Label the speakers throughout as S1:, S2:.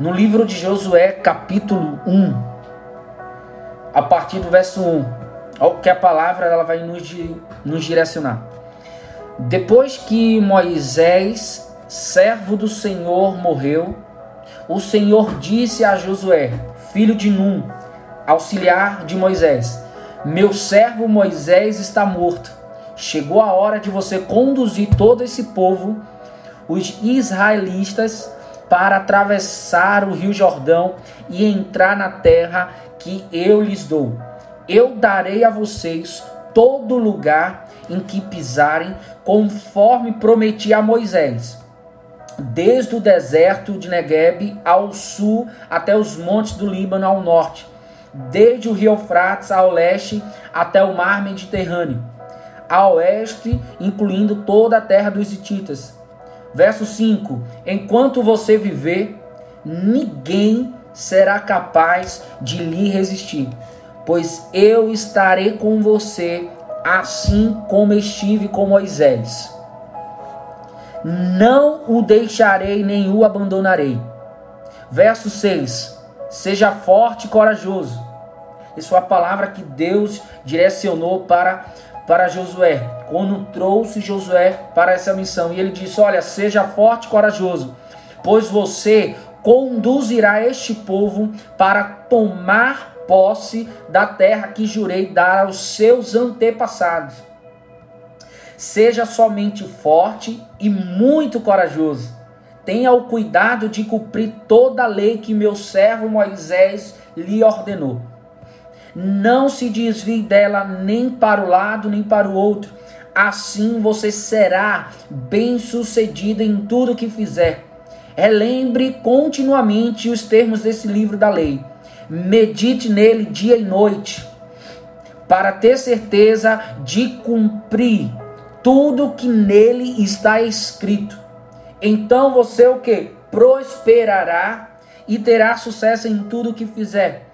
S1: No livro de Josué, capítulo 1, a partir do verso 1, olha que a palavra ela vai nos, nos direcionar. Depois que Moisés, servo do Senhor, morreu, o Senhor disse a Josué, filho de Num, auxiliar de Moisés: Meu servo Moisés está morto. Chegou a hora de você conduzir todo esse povo, os israelitas, para atravessar o rio Jordão e entrar na terra que eu lhes dou. Eu darei a vocês todo lugar em que pisarem, conforme prometi a Moisés desde o deserto de Negueb ao sul até os montes do Líbano ao norte, desde o rio Eufrates ao leste até o mar Mediterrâneo, a oeste, incluindo toda a terra dos Hititas. Verso 5: Enquanto você viver, ninguém será capaz de lhe resistir, pois eu estarei com você, assim como estive com Moisés não o deixarei nem o abandonarei. Verso 6: Seja forte e corajoso. Isso foi a palavra que Deus direcionou para, para Josué, quando trouxe Josué para essa missão. E ele disse: Olha, seja forte e corajoso, pois você conduzirá este povo para tomar posse da terra que jurei dar aos seus antepassados Seja somente forte e muito corajoso. Tenha o cuidado de cumprir toda a lei que meu servo Moisés lhe ordenou. Não se desvie dela nem para o lado nem para o outro. Assim você será bem-sucedido em tudo que fizer. Relembre continuamente os termos desse livro da lei. Medite nele dia e noite, para ter certeza de cumprir tudo que nele está escrito. Então você o que? Prosperará e terá sucesso em tudo que fizer.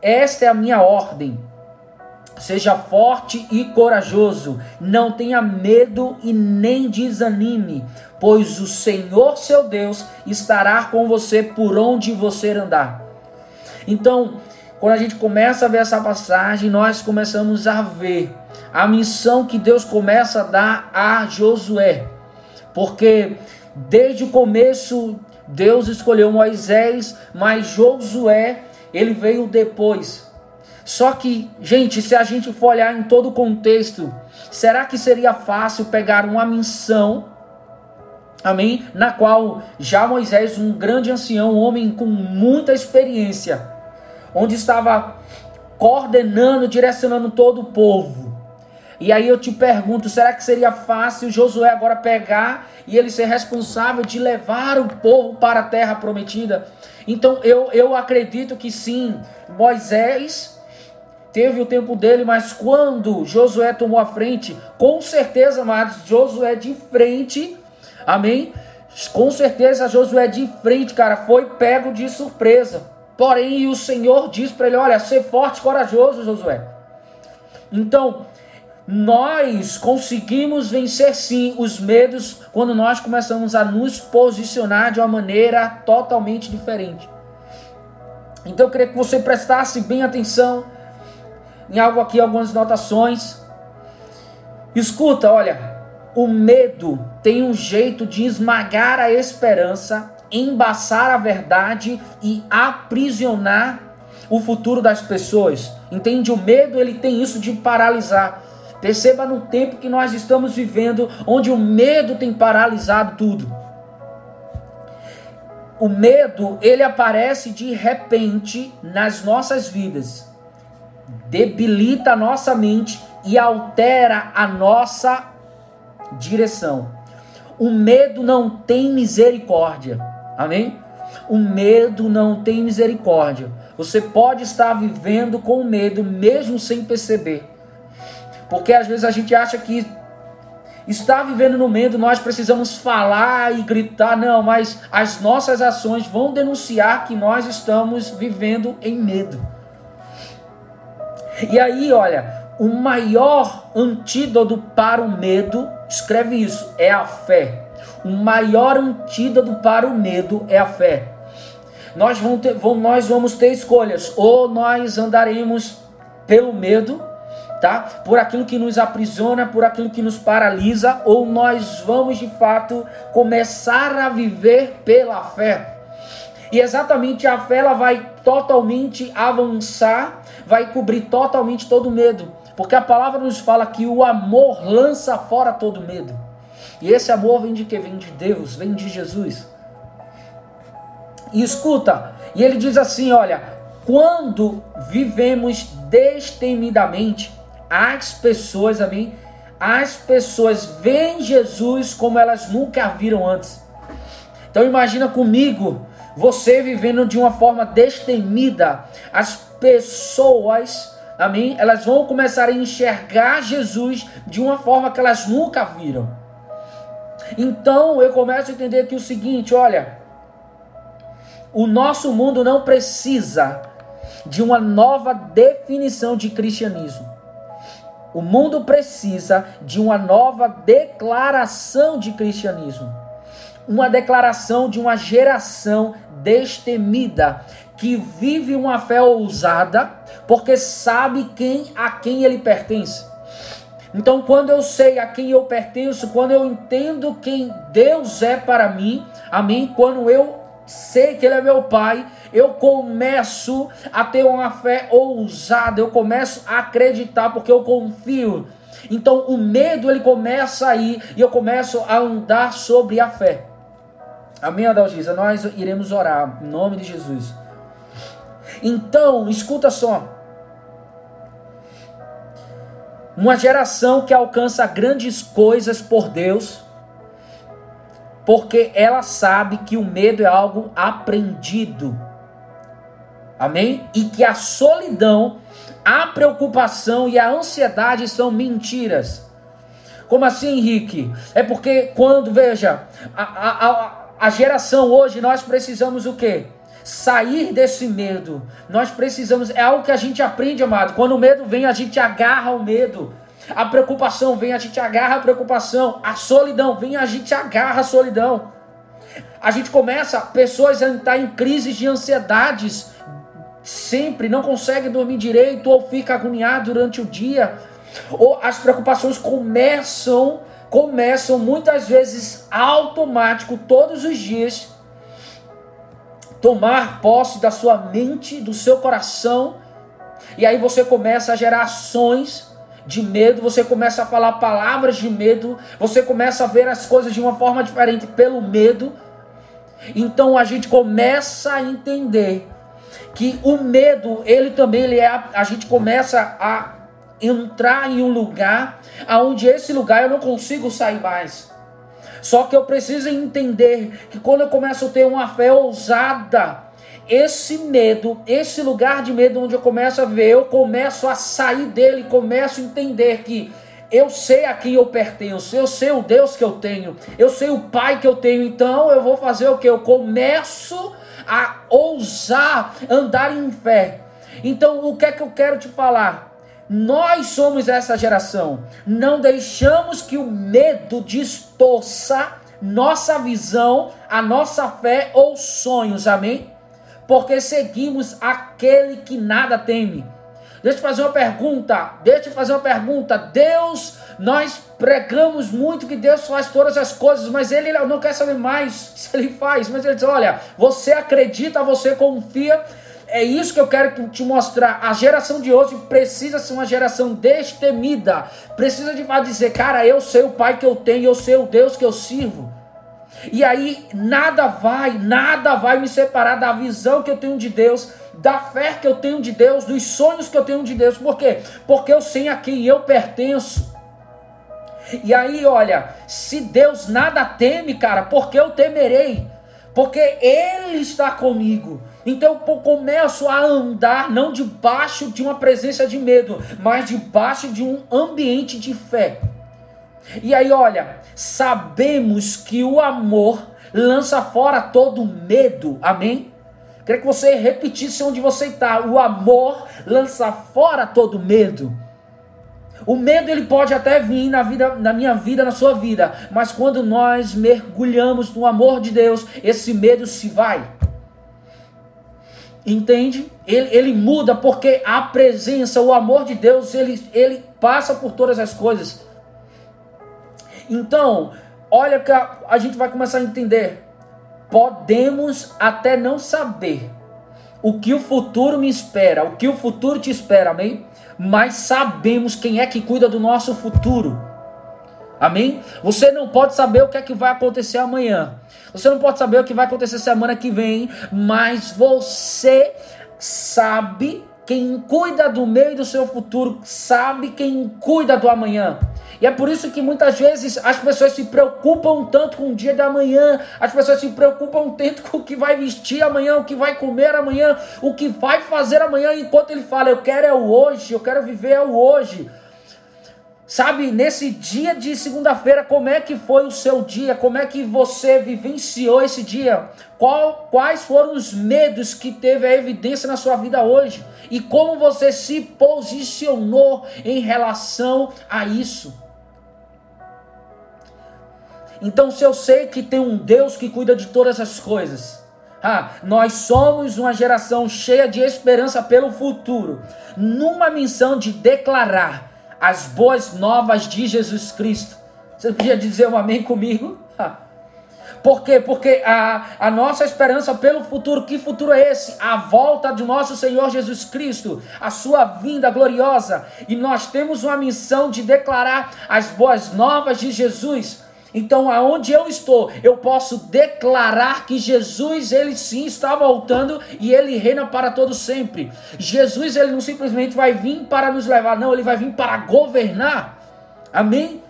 S1: Esta é a minha ordem. Seja forte e corajoso, não tenha medo e nem desanime, pois o Senhor seu Deus estará com você por onde você andar. Então, quando a gente começa a ver essa passagem, nós começamos a ver a missão que Deus começa a dar a Josué. Porque desde o começo Deus escolheu Moisés, mas Josué, ele veio depois. Só que, gente, se a gente for olhar em todo o contexto, será que seria fácil pegar uma missão, amém? Na qual já Moisés, um grande ancião, um homem com muita experiência, onde estava coordenando, direcionando todo o povo. E aí eu te pergunto, será que seria fácil Josué agora pegar e ele ser responsável de levar o povo para a terra prometida? Então eu, eu acredito que sim, Moisés teve o tempo dele, mas quando Josué tomou a frente, com certeza, amados, Josué de frente, amém? Com certeza Josué de frente, cara, foi pego de surpresa. Porém, o Senhor diz para ele: Olha, ser forte e corajoso, Josué. Então, nós conseguimos vencer sim os medos quando nós começamos a nos posicionar de uma maneira totalmente diferente. Então, eu queria que você prestasse bem atenção em algo aqui, algumas notações. Escuta, olha, o medo tem um jeito de esmagar a esperança embaçar a verdade e aprisionar o futuro das pessoas. Entende? O medo ele tem isso de paralisar. Perceba no tempo que nós estamos vivendo, onde o medo tem paralisado tudo. O medo, ele aparece de repente nas nossas vidas. Debilita a nossa mente e altera a nossa direção. O medo não tem misericórdia. Amém? O medo não tem misericórdia. Você pode estar vivendo com medo mesmo sem perceber. Porque às vezes a gente acha que está vivendo no medo, nós precisamos falar e gritar, não, mas as nossas ações vão denunciar que nós estamos vivendo em medo. E aí, olha, o maior antídoto para o medo, escreve isso, é a fé. O maior antídoto para o medo é a fé. nós vamos, ter, nós vamos ter escolhas. Ou nós andaremos pelo medo, tá? Por aquilo que nos aprisiona, por aquilo que nos paralisa, ou nós vamos de fato começar a viver pela fé. E exatamente a fé ela vai totalmente avançar, vai cobrir totalmente todo medo. Porque a palavra nos fala que o amor lança fora todo medo. E esse amor vem de que? Vem de Deus, vem de Jesus. E escuta, e ele diz assim: olha, quando vivemos destemidamente, as pessoas, amém? As pessoas veem Jesus como elas nunca viram antes. Então imagina comigo, você vivendo de uma forma destemida, as pessoas, amém? Elas vão começar a enxergar Jesus de uma forma que elas nunca viram. Então eu começo a entender que o seguinte, olha, o nosso mundo não precisa de uma nova definição de cristianismo. O mundo precisa de uma nova declaração de cristianismo. Uma declaração de uma geração destemida que vive uma fé ousada porque sabe quem a quem ele pertence. Então, quando eu sei a quem eu pertenço, quando eu entendo quem Deus é para mim, amém? Quando eu sei que Ele é meu Pai, eu começo a ter uma fé ousada, eu começo a acreditar porque eu confio. Então o medo ele começa aí e eu começo a andar sobre a fé. Amém, Adalgisa? Nós iremos orar em nome de Jesus. Então, escuta só. Uma geração que alcança grandes coisas por Deus porque ela sabe que o medo é algo aprendido. Amém? E que a solidão, a preocupação e a ansiedade são mentiras. Como assim, Henrique? É porque quando, veja, a, a, a geração hoje, nós precisamos o quê? Sair desse medo. Nós precisamos, é algo que a gente aprende, amado. Quando o medo vem, a gente agarra o medo. A preocupação vem, a gente agarra a preocupação. A solidão vem, a gente agarra a solidão. A gente começa, pessoas a estar em crises de ansiedades, sempre não consegue dormir direito ou fica agoniado durante o dia. Ou as preocupações começam, começam muitas vezes automático todos os dias tomar posse da sua mente, do seu coração, e aí você começa a gerar ações de medo, você começa a falar palavras de medo, você começa a ver as coisas de uma forma diferente pelo medo. Então a gente começa a entender que o medo, ele também ele é a, gente começa a entrar em um lugar aonde esse lugar eu não consigo sair mais. Só que eu preciso entender que quando eu começo a ter uma fé ousada, esse medo, esse lugar de medo onde eu começo a ver, eu começo a sair dele, começo a entender que eu sei a quem eu pertenço, eu sei o Deus que eu tenho, eu sei o Pai que eu tenho, então eu vou fazer o que? Eu começo a ousar andar em fé. Então, o que é que eu quero te falar? Nós somos essa geração. Não deixamos que o medo distorça nossa visão, a nossa fé ou sonhos. Amém? porque seguimos aquele que nada teme. Deixa eu fazer uma pergunta. Deixa eu fazer uma pergunta. Deus, nós pregamos muito que Deus faz todas as coisas, mas Ele não quer saber mais se Ele faz. Mas Ele diz: olha, você acredita, você confia. É isso que eu quero te mostrar. A geração de hoje precisa ser uma geração destemida. Precisa de dizer, cara, eu sei o Pai que eu tenho, eu sei o Deus que eu sirvo. E aí nada vai, nada vai me separar da visão que eu tenho de Deus, da fé que eu tenho de Deus, dos sonhos que eu tenho de Deus. Por quê? Porque eu sei a quem eu pertenço. E aí, olha, se Deus nada teme, cara, porque eu temerei? Porque Ele está comigo. Então eu começo a andar não debaixo de uma presença de medo, mas debaixo de um ambiente de fé. E aí, olha, sabemos que o amor lança fora todo medo. Amém? Queria que você repetisse onde você está. O amor lança fora todo medo. O medo ele pode até vir na vida, na minha vida, na sua vida, mas quando nós mergulhamos no amor de Deus, esse medo se vai. Entende? Ele, ele muda porque a presença, o amor de Deus, ele, ele passa por todas as coisas. Então, olha que a, a gente vai começar a entender. Podemos até não saber o que o futuro me espera, o que o futuro te espera, amém? Mas sabemos quem é que cuida do nosso futuro. Amém? Você não pode saber o que é que vai acontecer amanhã. Você não pode saber o que vai acontecer semana que vem, mas você sabe quem cuida do meio do seu futuro, sabe quem cuida do amanhã. E é por isso que muitas vezes as pessoas se preocupam tanto com o dia da manhã, as pessoas se preocupam tanto com o que vai vestir amanhã, o que vai comer amanhã, o que vai fazer amanhã, enquanto ele fala, eu quero é o hoje, eu quero viver é o hoje. Sabe, nesse dia de segunda-feira, como é que foi o seu dia? Como é que você vivenciou esse dia? Qual, quais foram os medos que teve a evidência na sua vida hoje? E como você se posicionou em relação a isso? Então, se eu sei que tem um Deus que cuida de todas as coisas, ah, nós somos uma geração cheia de esperança pelo futuro, numa missão de declarar as boas novas de Jesus Cristo. Você podia dizer um amém comigo? Por quê? Porque a, a nossa esperança pelo futuro, que futuro é esse? A volta do nosso Senhor Jesus Cristo, a sua vinda gloriosa. E nós temos uma missão de declarar as boas novas de Jesus. Então, aonde eu estou, eu posso declarar que Jesus, ele sim está voltando e ele reina para todo sempre. Jesus, ele não simplesmente vai vir para nos levar, não, ele vai vir para governar. Amém?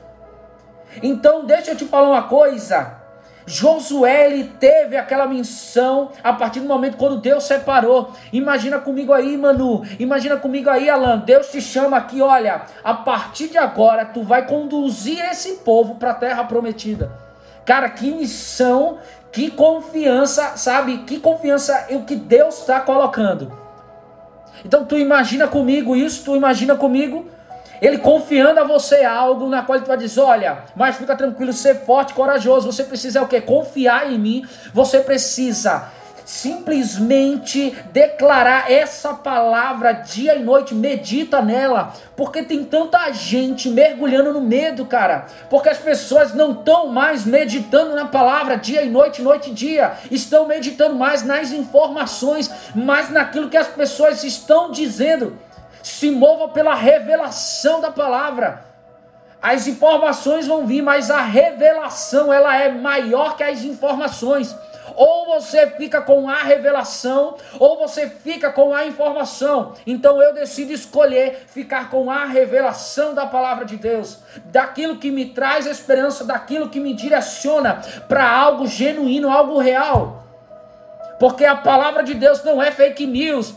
S1: Então, deixa eu te falar uma coisa. Josué ele teve aquela missão a partir do momento quando Deus separou. Imagina comigo aí, Manu. Imagina comigo aí, Alan. Deus te chama aqui, olha, a partir de agora tu vai conduzir esse povo para a terra prometida. Cara, que missão, que confiança, sabe? Que confiança é o que Deus está colocando. Então tu imagina comigo isso, tu imagina comigo ele confiando a você algo na qual ele vai dizer: olha, mas fica tranquilo, ser forte, corajoso. Você precisa o que? Confiar em mim. Você precisa simplesmente declarar essa palavra dia e noite, medita nela, porque tem tanta gente mergulhando no medo, cara, porque as pessoas não estão mais meditando na palavra dia e noite, noite e dia, estão meditando mais nas informações, mais naquilo que as pessoas estão dizendo se mova pela revelação da palavra. As informações vão vir, mas a revelação ela é maior que as informações. Ou você fica com a revelação, ou você fica com a informação. Então eu decido escolher ficar com a revelação da palavra de Deus, daquilo que me traz esperança, daquilo que me direciona para algo genuíno, algo real. Porque a palavra de Deus não é fake news,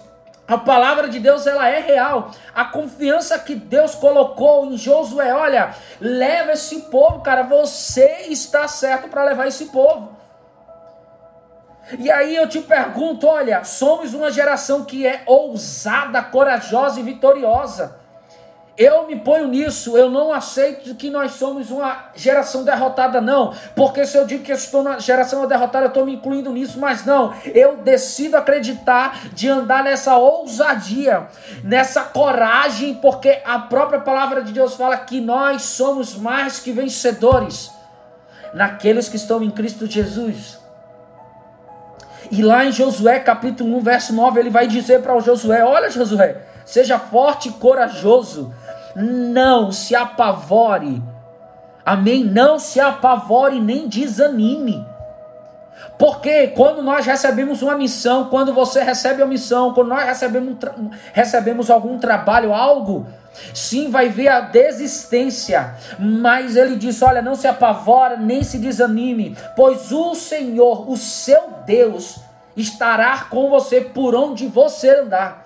S1: a palavra de Deus ela é real. A confiança que Deus colocou em Josué, olha, leva esse povo, cara, você está certo para levar esse povo. E aí eu te pergunto, olha, somos uma geração que é ousada, corajosa e vitoriosa. Eu me ponho nisso, eu não aceito que nós somos uma geração derrotada, não. Porque se eu digo que eu estou na geração derrotada, eu estou me incluindo nisso, mas não. Eu decido acreditar de andar nessa ousadia, nessa coragem, porque a própria palavra de Deus fala que nós somos mais que vencedores naqueles que estão em Cristo Jesus. E lá em Josué capítulo 1, verso 9, ele vai dizer para o Josué: Olha, Josué, seja forte e corajoso não se apavore. Amém? Não se apavore nem desanime. Porque quando nós recebemos uma missão, quando você recebe a missão, quando nós recebemos, recebemos algum trabalho, algo, sim, vai ver a desistência. Mas ele diz: olha, não se apavora, nem se desanime, pois o Senhor, o seu Deus, estará com você por onde você andar.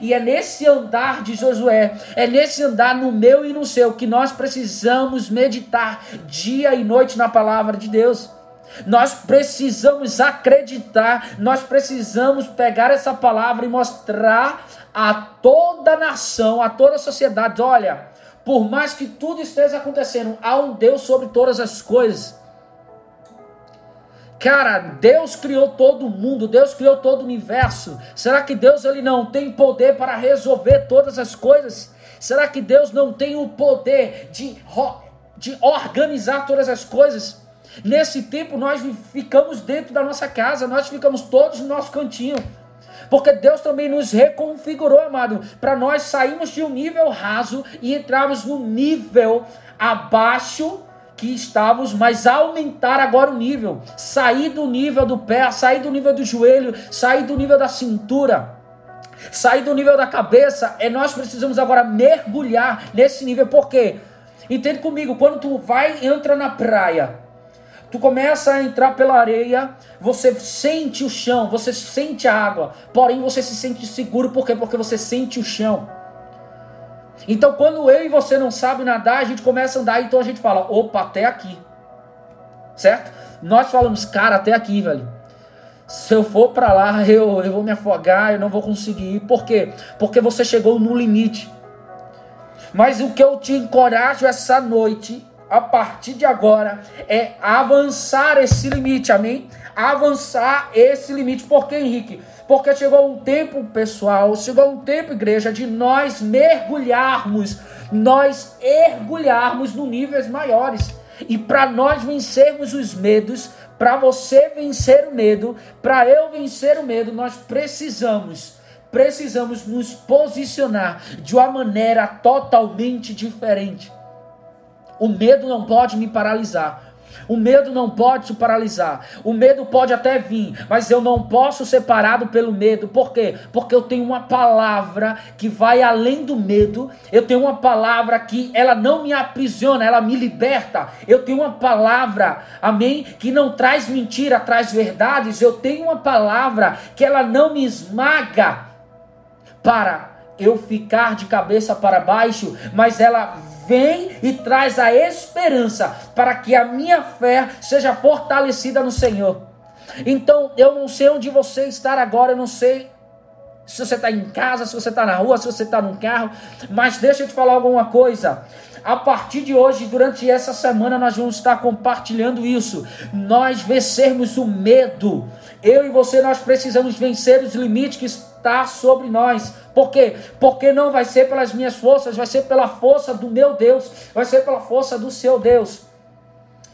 S1: E é nesse andar de Josué, é nesse andar no meu e no seu, que nós precisamos meditar dia e noite na palavra de Deus. Nós precisamos acreditar, nós precisamos pegar essa palavra e mostrar a toda a nação, a toda a sociedade: olha, por mais que tudo esteja acontecendo, há um Deus sobre todas as coisas. Cara, Deus criou todo mundo, Deus criou todo o universo. Será que Deus ele não tem poder para resolver todas as coisas? Será que Deus não tem o poder de, de organizar todas as coisas? Nesse tempo nós ficamos dentro da nossa casa, nós ficamos todos no nosso cantinho. Porque Deus também nos reconfigurou, amado, para nós sairmos de um nível raso e entrarmos no nível abaixo que estávamos, mas aumentar agora o nível, sair do nível do pé, sair do nível do joelho, sair do nível da cintura, sair do nível da cabeça, é nós precisamos agora mergulhar nesse nível, por quê? Entende comigo, quando tu vai entra na praia, tu começa a entrar pela areia, você sente o chão, você sente a água, porém você se sente seguro, por quê? Porque você sente o chão. Então, quando eu e você não sabe nadar, a gente começa a andar, então a gente fala, opa, até aqui. Certo? Nós falamos, cara, até aqui, velho. Se eu for para lá, eu, eu vou me afogar, eu não vou conseguir ir. Por quê? Porque você chegou no limite. Mas o que eu te encorajo essa noite, a partir de agora, é avançar esse limite, amém? Avançar esse limite. Por quê, Henrique? Porque chegou um tempo, pessoal, chegou um tempo, igreja, de nós mergulharmos, nós mergulharmos no níveis maiores. E para nós vencermos os medos, para você vencer o medo, para eu vencer o medo, nós precisamos precisamos nos posicionar de uma maneira totalmente diferente. O medo não pode me paralisar. O medo não pode te paralisar. O medo pode até vir, mas eu não posso ser parado pelo medo. Por quê? Porque eu tenho uma palavra que vai além do medo. Eu tenho uma palavra que ela não me aprisiona, ela me liberta. Eu tenho uma palavra, amém, que não traz mentira, traz verdades. Eu tenho uma palavra que ela não me esmaga para eu ficar de cabeça para baixo, mas ela vem e traz a esperança para que a minha fé seja fortalecida no Senhor. Então, eu não sei onde você está agora, eu não sei se você está em casa, se você está na rua, se você está no carro, mas deixa eu te falar alguma coisa. A partir de hoje, durante essa semana, nós vamos estar compartilhando isso. Nós vencermos o medo. Eu e você, nós precisamos vencer os limites que está sobre nós. Por quê? Porque não vai ser pelas minhas forças, vai ser pela força do meu Deus, vai ser pela força do seu Deus.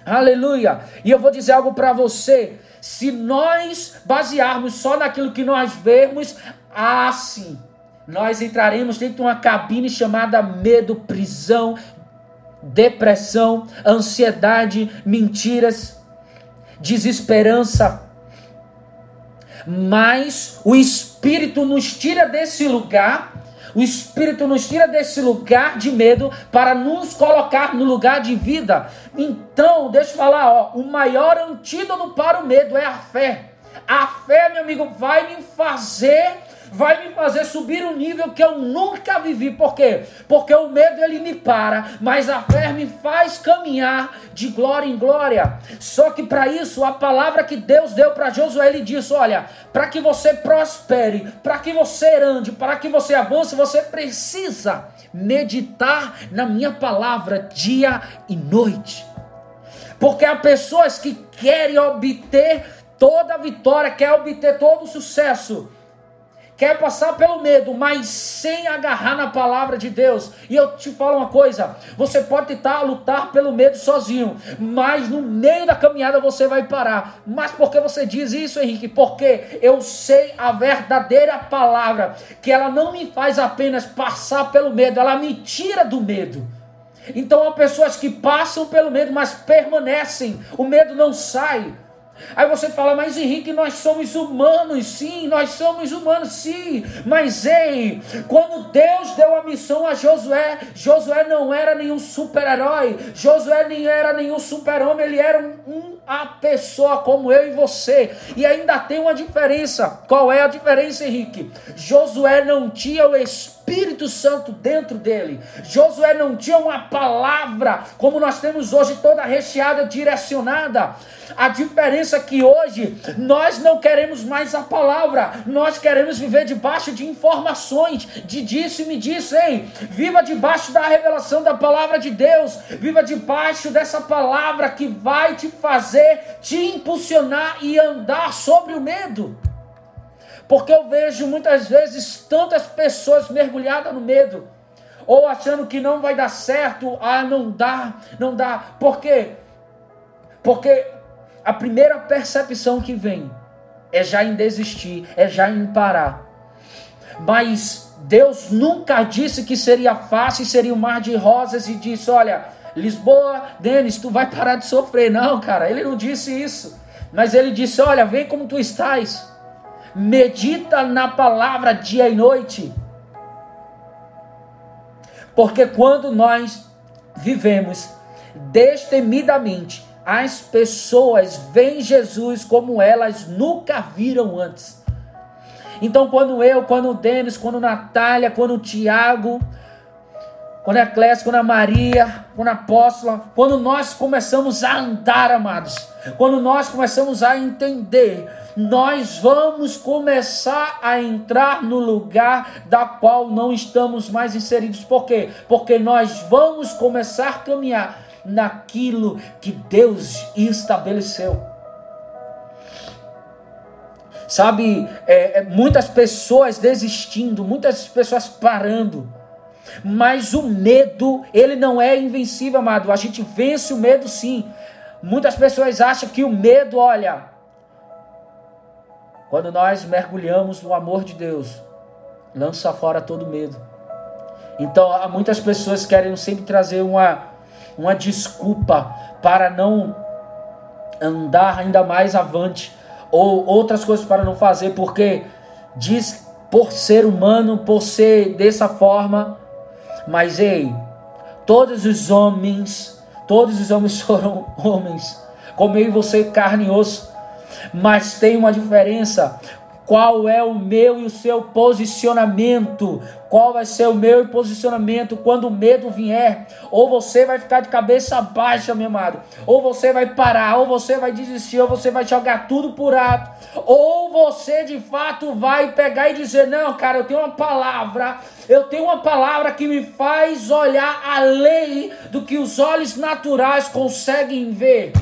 S1: Aleluia! E eu vou dizer algo para você. Se nós basearmos só naquilo que nós vemos, assim, nós entraremos dentro de uma cabine chamada medo, prisão, depressão, ansiedade, mentiras, desesperança. Mas o Espírito nos tira desse lugar, o Espírito nos tira desse lugar de medo para nos colocar no lugar de vida. Então, deixa eu falar, ó, o maior antídoto para o medo é a fé. A fé, meu amigo, vai me fazer vai me fazer subir um nível que eu nunca vivi. Por quê? Porque o medo ele me para, mas a fé me faz caminhar de glória em glória. Só que para isso, a palavra que Deus deu para Josué, ele disse: Olha, para que você prospere, para que você ande, para que você avance, você precisa meditar na minha palavra dia e noite. Porque há pessoas que querem obter toda a vitória, querem obter todo o sucesso, quer passar pelo medo, mas sem agarrar na palavra de Deus. E eu te falo uma coisa: você pode tentar lutar pelo medo sozinho, mas no meio da caminhada você vai parar. Mas por que você diz isso, Henrique? Porque eu sei a verdadeira palavra, que ela não me faz apenas passar pelo medo, ela me tira do medo. Então há pessoas que passam pelo medo, mas permanecem, o medo não sai. Aí você fala, mas Henrique, nós somos humanos, sim, nós somos humanos, sim. Mas ei, quando Deus deu a missão a Josué, Josué não era nenhum super-herói, Josué nem era nenhum super-homem, ele era um, uma pessoa como eu e você. E ainda tem uma diferença. Qual é a diferença, Henrique? Josué não tinha o Espírito Espírito Santo dentro dele. Josué não tinha uma palavra como nós temos hoje, toda recheada, direcionada. A diferença é que hoje nós não queremos mais a palavra, nós queremos viver debaixo de informações, de disso e me disso. Ei, viva debaixo da revelação da palavra de Deus, viva debaixo dessa palavra que vai te fazer te impulsionar e andar sobre o medo. Porque eu vejo muitas vezes tantas pessoas mergulhadas no medo, ou achando que não vai dar certo, ah, não dá, não dá. Por quê? Porque a primeira percepção que vem é já em desistir, é já em parar. Mas Deus nunca disse que seria fácil, seria um mar de rosas e disse: Olha, Lisboa, Denis, tu vai parar de sofrer. Não, cara, ele não disse isso. Mas ele disse: Olha, vem como tu estás medita na palavra dia e noite. Porque quando nós vivemos destemidamente, as pessoas veem Jesus como elas nunca viram antes. Então, quando eu, quando o Denis, quando Natália, quando o Tiago, quando a Clécia, quando a Maria, quando a Apóstola, quando nós começamos a andar, amados, quando nós começamos a entender nós vamos começar a entrar no lugar da qual não estamos mais inseridos. Por quê? Porque nós vamos começar a caminhar naquilo que Deus estabeleceu. Sabe, é, é, muitas pessoas desistindo, muitas pessoas parando. Mas o medo, ele não é invencível, amado. A gente vence o medo sim. Muitas pessoas acham que o medo, olha, quando nós mergulhamos no amor de Deus, lança fora todo medo. Então, há muitas pessoas que querem sempre trazer uma, uma desculpa para não andar ainda mais avante, ou outras coisas para não fazer, porque diz por ser humano, por ser dessa forma, mas ei, todos os homens, todos os homens foram homens, como eu e você, carne e osso, mas tem uma diferença. Qual é o meu e o seu posicionamento? Qual vai ser o meu posicionamento quando o medo vier? Ou você vai ficar de cabeça baixa, meu amado, ou você vai parar, ou você vai desistir, ou você vai jogar tudo por alto, ou você de fato vai pegar e dizer: Não, cara, eu tenho uma palavra, eu tenho uma palavra que me faz olhar além do que os olhos naturais conseguem ver.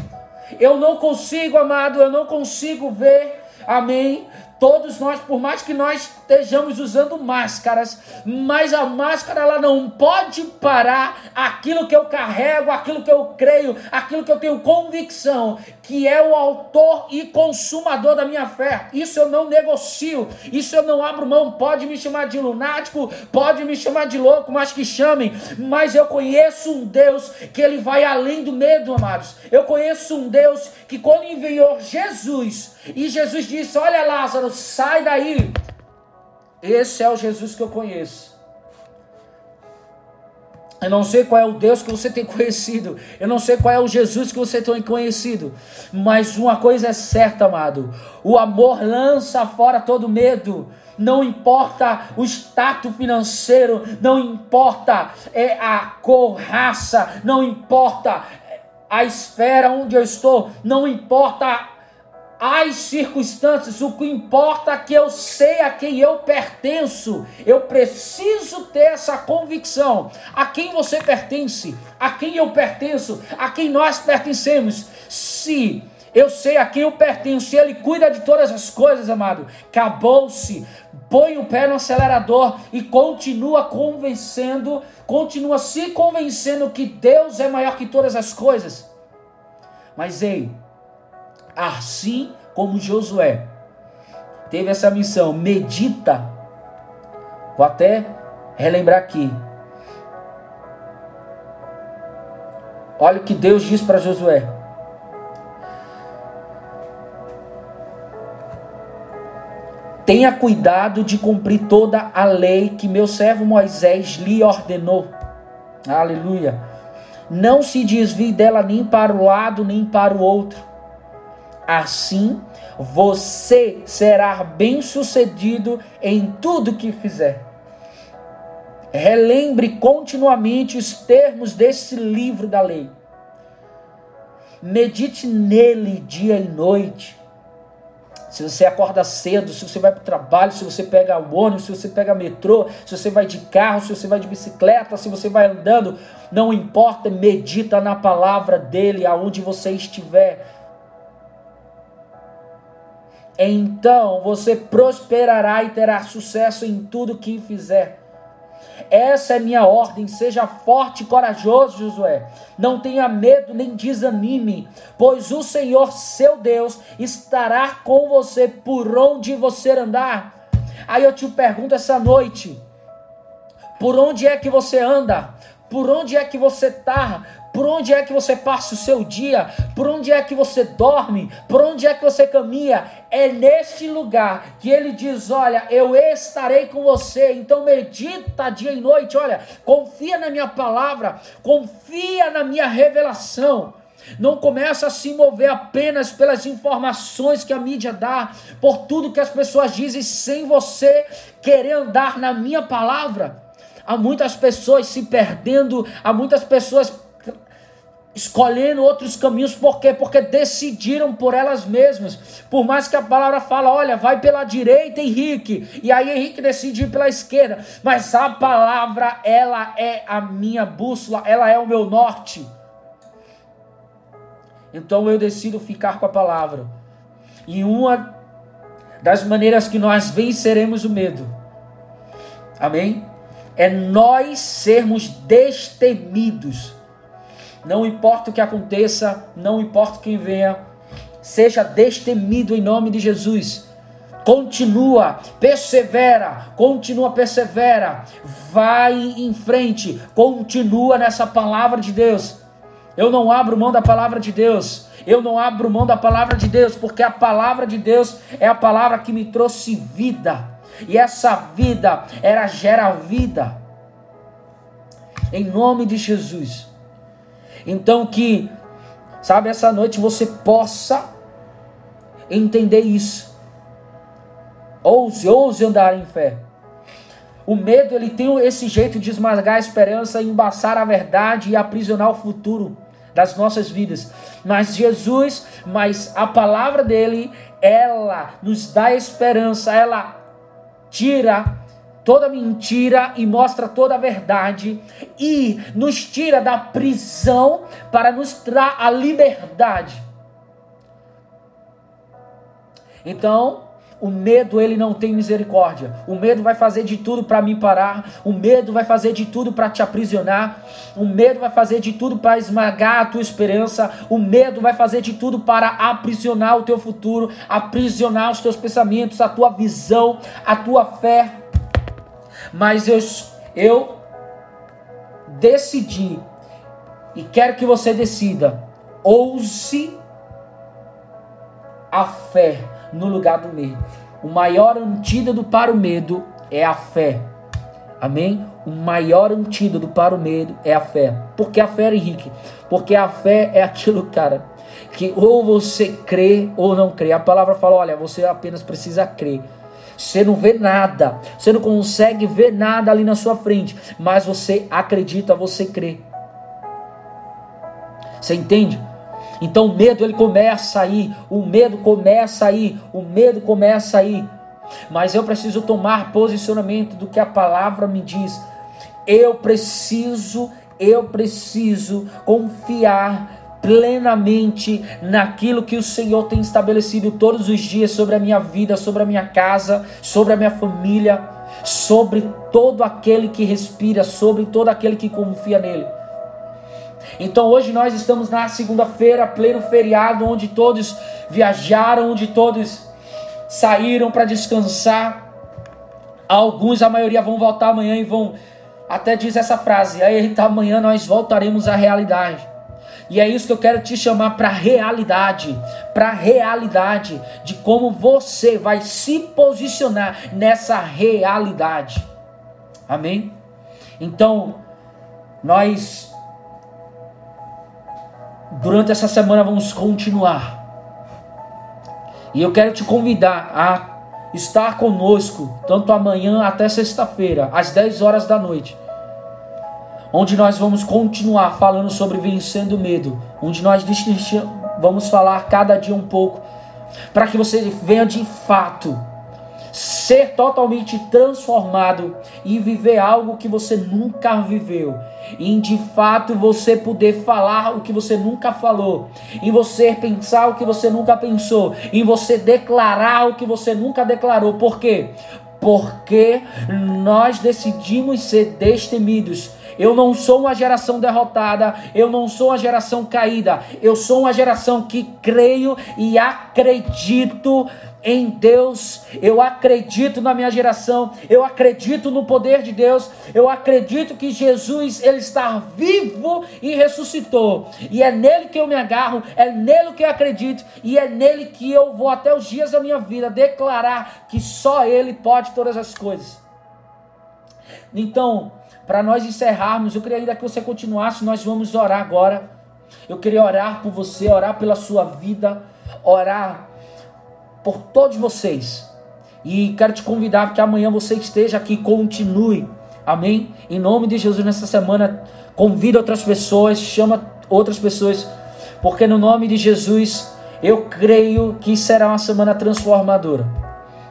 S1: Eu não consigo, amado, eu não consigo ver, amém, Todos nós, por mais que nós estejamos usando máscaras, mas a máscara ela não pode parar aquilo que eu carrego, aquilo que eu creio, aquilo que eu tenho convicção, que é o autor e consumador da minha fé. Isso eu não negocio, isso eu não abro mão. Pode me chamar de lunático, pode me chamar de louco, mas que chamem. Mas eu conheço um Deus que ele vai além do medo, amados. Eu conheço um Deus que quando enviou Jesus, e Jesus disse: Olha, Lázaro, sai daí. Esse é o Jesus que eu conheço. Eu não sei qual é o Deus que você tem conhecido. Eu não sei qual é o Jesus que você tem conhecido. Mas uma coisa é certa, amado: o amor lança fora todo medo. Não importa o status financeiro, não importa é, a cor, raça, não importa a esfera onde eu estou, não importa as circunstâncias, o que importa é que eu sei a quem eu pertenço. Eu preciso ter essa convicção. A quem você pertence, a quem eu pertenço, a quem nós pertencemos. Se eu sei a quem eu pertenço, Ele cuida de todas as coisas, amado. Acabou-se. Põe o pé no acelerador e continua convencendo, continua se convencendo que Deus é maior que todas as coisas. Mas ei, assim como Josué teve essa missão, medita. Vou até relembrar aqui. Olha o que Deus diz para Josué. Tenha cuidado de cumprir toda a lei que meu servo Moisés lhe ordenou. Aleluia. Não se desvie dela nem para o lado nem para o outro Assim, você será bem-sucedido em tudo que fizer. relembre continuamente os termos desse livro da lei. Medite nele dia e noite. Se você acorda cedo, se você vai para o trabalho, se você pega o ônibus, se você pega metrô, se você vai de carro, se você vai de bicicleta, se você vai andando, não importa, medita na palavra dele aonde você estiver. Então você prosperará e terá sucesso em tudo que fizer. Essa é minha ordem. Seja forte e corajoso, Josué. Não tenha medo nem desanime, pois o Senhor, seu Deus, estará com você por onde você andar. Aí eu te pergunto essa noite: por onde é que você anda? Por onde é que você está? Por onde é que você passa o seu dia? Por onde é que você dorme? Por onde é que você caminha? É neste lugar que ele diz: Olha, eu estarei com você. Então medita dia e noite. Olha, confia na minha palavra, confia na minha revelação. Não começa a se mover apenas pelas informações que a mídia dá, por tudo que as pessoas dizem, sem você querer andar na minha palavra. Há muitas pessoas se perdendo, há muitas pessoas escolhendo outros caminhos, por quê? Porque decidiram por elas mesmas. Por mais que a palavra fala, olha, vai pela direita, Henrique, e aí Henrique decide ir pela esquerda, mas a palavra, ela é a minha bússola, ela é o meu norte. Então eu decido ficar com a palavra. E uma das maneiras que nós venceremos o medo, amém? É nós sermos destemidos não importa o que aconteça, não importa quem venha, seja destemido em nome de Jesus. Continua, persevera, continua, persevera, vai em frente, continua nessa palavra de Deus. Eu não abro mão da palavra de Deus. Eu não abro mão da palavra de Deus, porque a palavra de Deus é a palavra que me trouxe vida. E essa vida, ela gera vida. Em nome de Jesus. Então que, sabe, essa noite você possa entender isso. Ouse, ouse andar em fé. O medo ele tem esse jeito de esmagar a esperança, embaçar a verdade e aprisionar o futuro das nossas vidas. Mas Jesus, mas a palavra dele, ela nos dá esperança, ela tira toda mentira e mostra toda a verdade e nos tira da prisão para nos dar a liberdade. Então, o medo ele não tem misericórdia. O medo vai fazer de tudo para me parar. O medo vai fazer de tudo para te aprisionar. O medo vai fazer de tudo para esmagar a tua esperança. O medo vai fazer de tudo para aprisionar o teu futuro, aprisionar os teus pensamentos, a tua visão, a tua fé. Mas eu, eu decidi e quero que você decida. Ouse a fé no lugar do medo. O maior antídoto para o medo é a fé. Amém? O maior antídoto para o medo é a fé. Por que a fé, Henrique? Porque a fé é aquilo, cara, que ou você crê ou não crê. A palavra fala: olha, você apenas precisa crer. Você não vê nada, você não consegue ver nada ali na sua frente, mas você acredita, você crê. Você entende? Então o medo ele começa aí, o medo começa aí, o medo começa aí. Mas eu preciso tomar posicionamento do que a palavra me diz. Eu preciso, eu preciso confiar plenamente naquilo que o Senhor tem estabelecido todos os dias sobre a minha vida, sobre a minha casa, sobre a minha família, sobre todo aquele que respira, sobre todo aquele que confia nele. Então hoje nós estamos na segunda-feira, pleno feriado, onde todos viajaram, onde todos saíram para descansar. Alguns, a maioria, vão voltar amanhã e vão. Até diz essa frase: aí então, amanhã nós voltaremos à realidade. E é isso que eu quero te chamar para realidade, para realidade de como você vai se posicionar nessa realidade. Amém? Então, nós durante essa semana vamos continuar. E eu quero te convidar a estar conosco, tanto amanhã até sexta-feira, às 10 horas da noite onde nós vamos continuar falando sobre vencendo o medo, onde nós vamos falar cada dia um pouco, para que você venha de fato ser totalmente transformado e viver algo que você nunca viveu. Em de fato você poder falar o que você nunca falou, em você pensar o que você nunca pensou, em você declarar o que você nunca declarou. Por quê? Porque nós decidimos ser destemidos eu não sou uma geração derrotada, eu não sou uma geração caída, eu sou uma geração que creio e acredito em Deus, eu acredito na minha geração, eu acredito no poder de Deus, eu acredito que Jesus ele está vivo e ressuscitou. E é nele que eu me agarro, é nele que eu acredito e é nele que eu vou até os dias da minha vida declarar que só ele pode todas as coisas. Então, para nós encerrarmos, eu queria ainda que você continuasse, nós vamos orar agora. Eu queria orar por você, orar pela sua vida, orar por todos vocês. E quero te convidar que amanhã você esteja aqui, continue. Amém? Em nome de Jesus, nessa semana, convida outras pessoas, chama outras pessoas, porque no nome de Jesus, eu creio que será uma semana transformadora.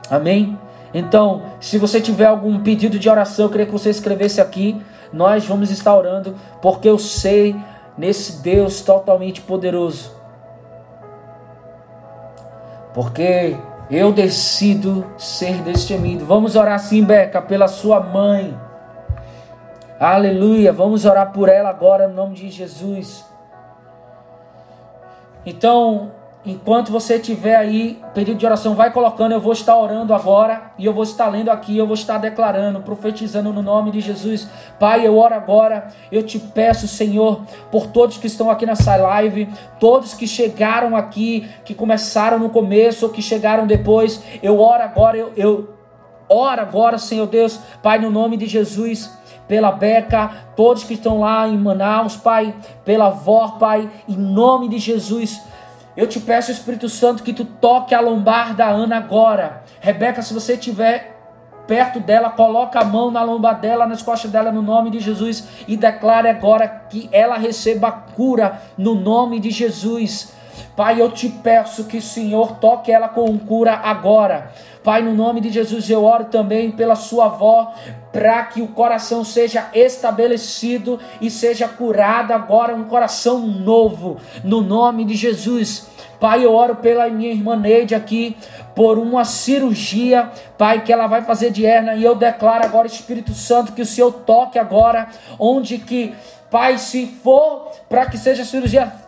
S1: Amém? Então, se você tiver algum pedido de oração, eu queria que você escrevesse aqui. Nós vamos estar orando, porque eu sei nesse Deus totalmente poderoso. Porque eu decido ser destemido. Vamos orar sim, Beca, pela sua mãe. Aleluia. Vamos orar por ela agora no nome de Jesus. Então, Enquanto você tiver aí pedido de oração, vai colocando. Eu vou estar orando agora e eu vou estar lendo aqui. Eu vou estar declarando, profetizando no nome de Jesus. Pai, eu oro agora. Eu te peço, Senhor, por todos que estão aqui nessa live, todos que chegaram aqui, que começaram no começo ou que chegaram depois. Eu oro agora. Eu, eu oro agora, Senhor Deus, Pai, no nome de Jesus pela Beca, todos que estão lá em Manaus, Pai, pela avó, Pai, em nome de Jesus. Eu te peço, Espírito Santo, que tu toque a lombar da Ana agora. Rebeca, se você estiver perto dela, coloca a mão na lombar dela, nas costas dela, no nome de Jesus, e declare agora que ela receba cura no nome de Jesus. Pai, eu te peço que o Senhor toque ela com cura agora. Pai, no nome de Jesus, eu oro também pela sua avó, para que o coração seja estabelecido e seja curado agora um coração novo, no nome de Jesus. Pai, eu oro pela minha irmã Neide aqui, por uma cirurgia, Pai, que ela vai fazer de hernia, e eu declaro agora, Espírito Santo, que o Senhor toque agora, onde que, Pai, se for para que seja cirurgia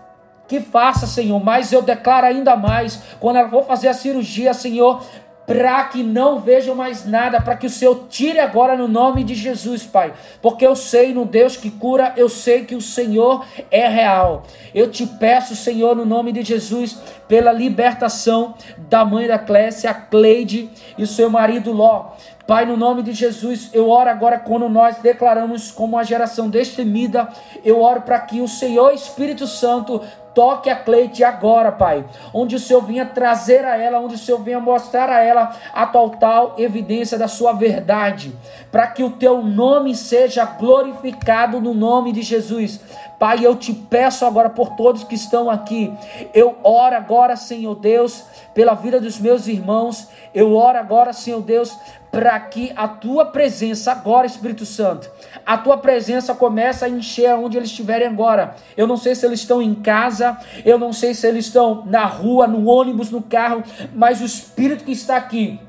S1: que faça, Senhor, mas eu declaro ainda mais, quando ela for fazer a cirurgia, Senhor, para que não vejam mais nada, para que o Senhor tire agora no nome de Jesus, Pai. Porque eu sei no Deus que cura, eu sei que o Senhor é real. Eu te peço, Senhor, no nome de Jesus, pela libertação da mãe da Clécia, a Cleide e seu marido Ló. Pai, no nome de Jesus, eu oro agora quando nós declaramos como uma geração destemida, eu oro para que o Senhor Espírito Santo Toque a Cleide agora, Pai. Onde o Senhor venha trazer a ela, onde o Senhor venha mostrar a ela a total evidência da sua verdade. Para que o teu nome seja glorificado no nome de Jesus. Pai, eu te peço agora por todos que estão aqui. Eu oro agora, Senhor Deus, pela vida dos meus irmãos. Eu oro agora, Senhor Deus, para que a tua presença agora, Espírito Santo, a tua presença comece a encher onde eles estiverem agora. Eu não sei se eles estão em casa, eu não sei se eles estão na rua, no ônibus, no carro, mas o Espírito que está aqui,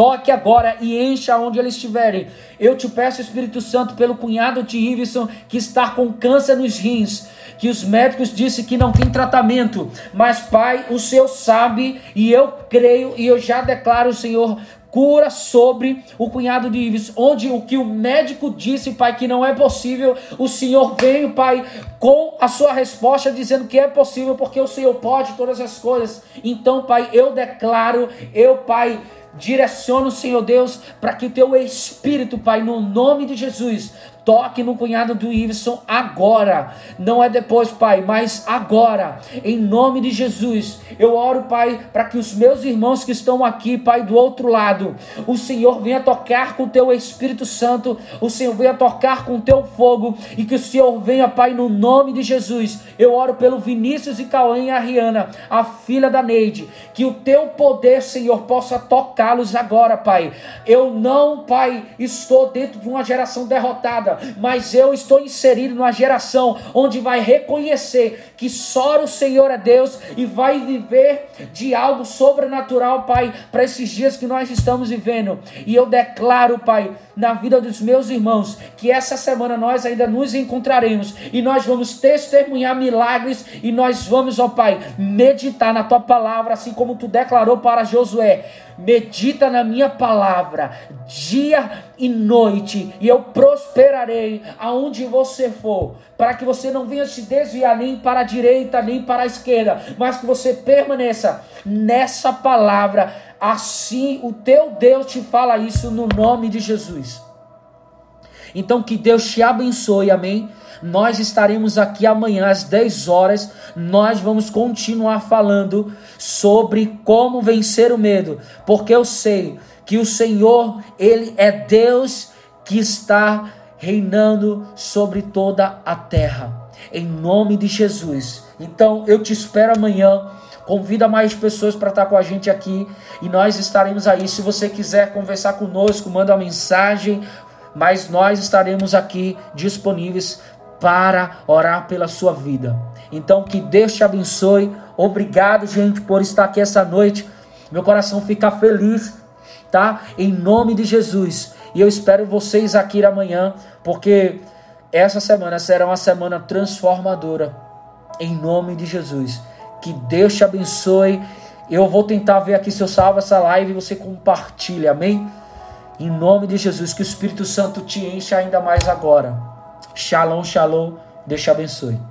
S1: toque agora e encha onde eles estiverem. Eu te peço, Espírito Santo, pelo cunhado de Iveson que está com câncer nos rins, que os médicos disseram que não tem tratamento, mas Pai, o Senhor sabe e eu creio e eu já declaro, Senhor, cura sobre o cunhado de Ives, onde o que o médico disse, Pai, que não é possível, o Senhor veio, Pai, com a sua resposta dizendo que é possível, porque o Senhor pode todas as coisas. Então, Pai, eu declaro, eu, Pai, direciono, Senhor Deus, para que o teu Espírito, Pai, no nome de Jesus, toque no cunhado do Iveson agora. Não é depois, Pai, mas agora. Em nome de Jesus. Eu oro, Pai, para que os meus irmãos que estão aqui, Pai, do outro lado, o Senhor venha tocar com o teu Espírito Santo, o Senhor venha tocar com o teu fogo e que o Senhor venha, Pai, no nome de Jesus. Eu oro pelo Vinícius e Cauã e a Riana, a filha da Neide, que o teu poder, Senhor, possa tocá-los agora, Pai. Eu não, Pai, estou dentro de uma geração derrotada, mas eu estou inserido numa geração onde vai reconhecer que só o Senhor é Deus e vai viver de algo sobrenatural, Pai, para esses dias que nós estamos vivendo. E eu declaro, Pai, na vida dos meus irmãos, que essa semana nós ainda nos encontraremos e nós vamos testemunhar milagres e nós vamos, ó Pai, meditar na tua palavra, assim como tu declarou para Josué. Medita na minha palavra, dia e noite, e eu prosperarei aonde você for, para que você não venha se desviar nem para a direita, nem para a esquerda, mas que você permaneça nessa palavra Assim o teu Deus te fala isso no nome de Jesus. Então que Deus te abençoe, amém? Nós estaremos aqui amanhã às 10 horas. Nós vamos continuar falando sobre como vencer o medo, porque eu sei que o Senhor, ele é Deus que está reinando sobre toda a terra. Em nome de Jesus. Então eu te espero amanhã Convida mais pessoas para estar com a gente aqui e nós estaremos aí. Se você quiser conversar conosco, manda uma mensagem, mas nós estaremos aqui disponíveis para orar pela sua vida. Então que Deus te abençoe. Obrigado, gente, por estar aqui essa noite. Meu coração fica feliz, tá? Em nome de Jesus. E eu espero vocês aqui amanhã, porque essa semana será uma semana transformadora. Em nome de Jesus. Que Deus te abençoe. Eu vou tentar ver aqui se eu salvo essa live e você compartilha, amém? Em nome de Jesus, que o Espírito Santo te encha ainda mais agora. Shalom, shalom. Deus te abençoe.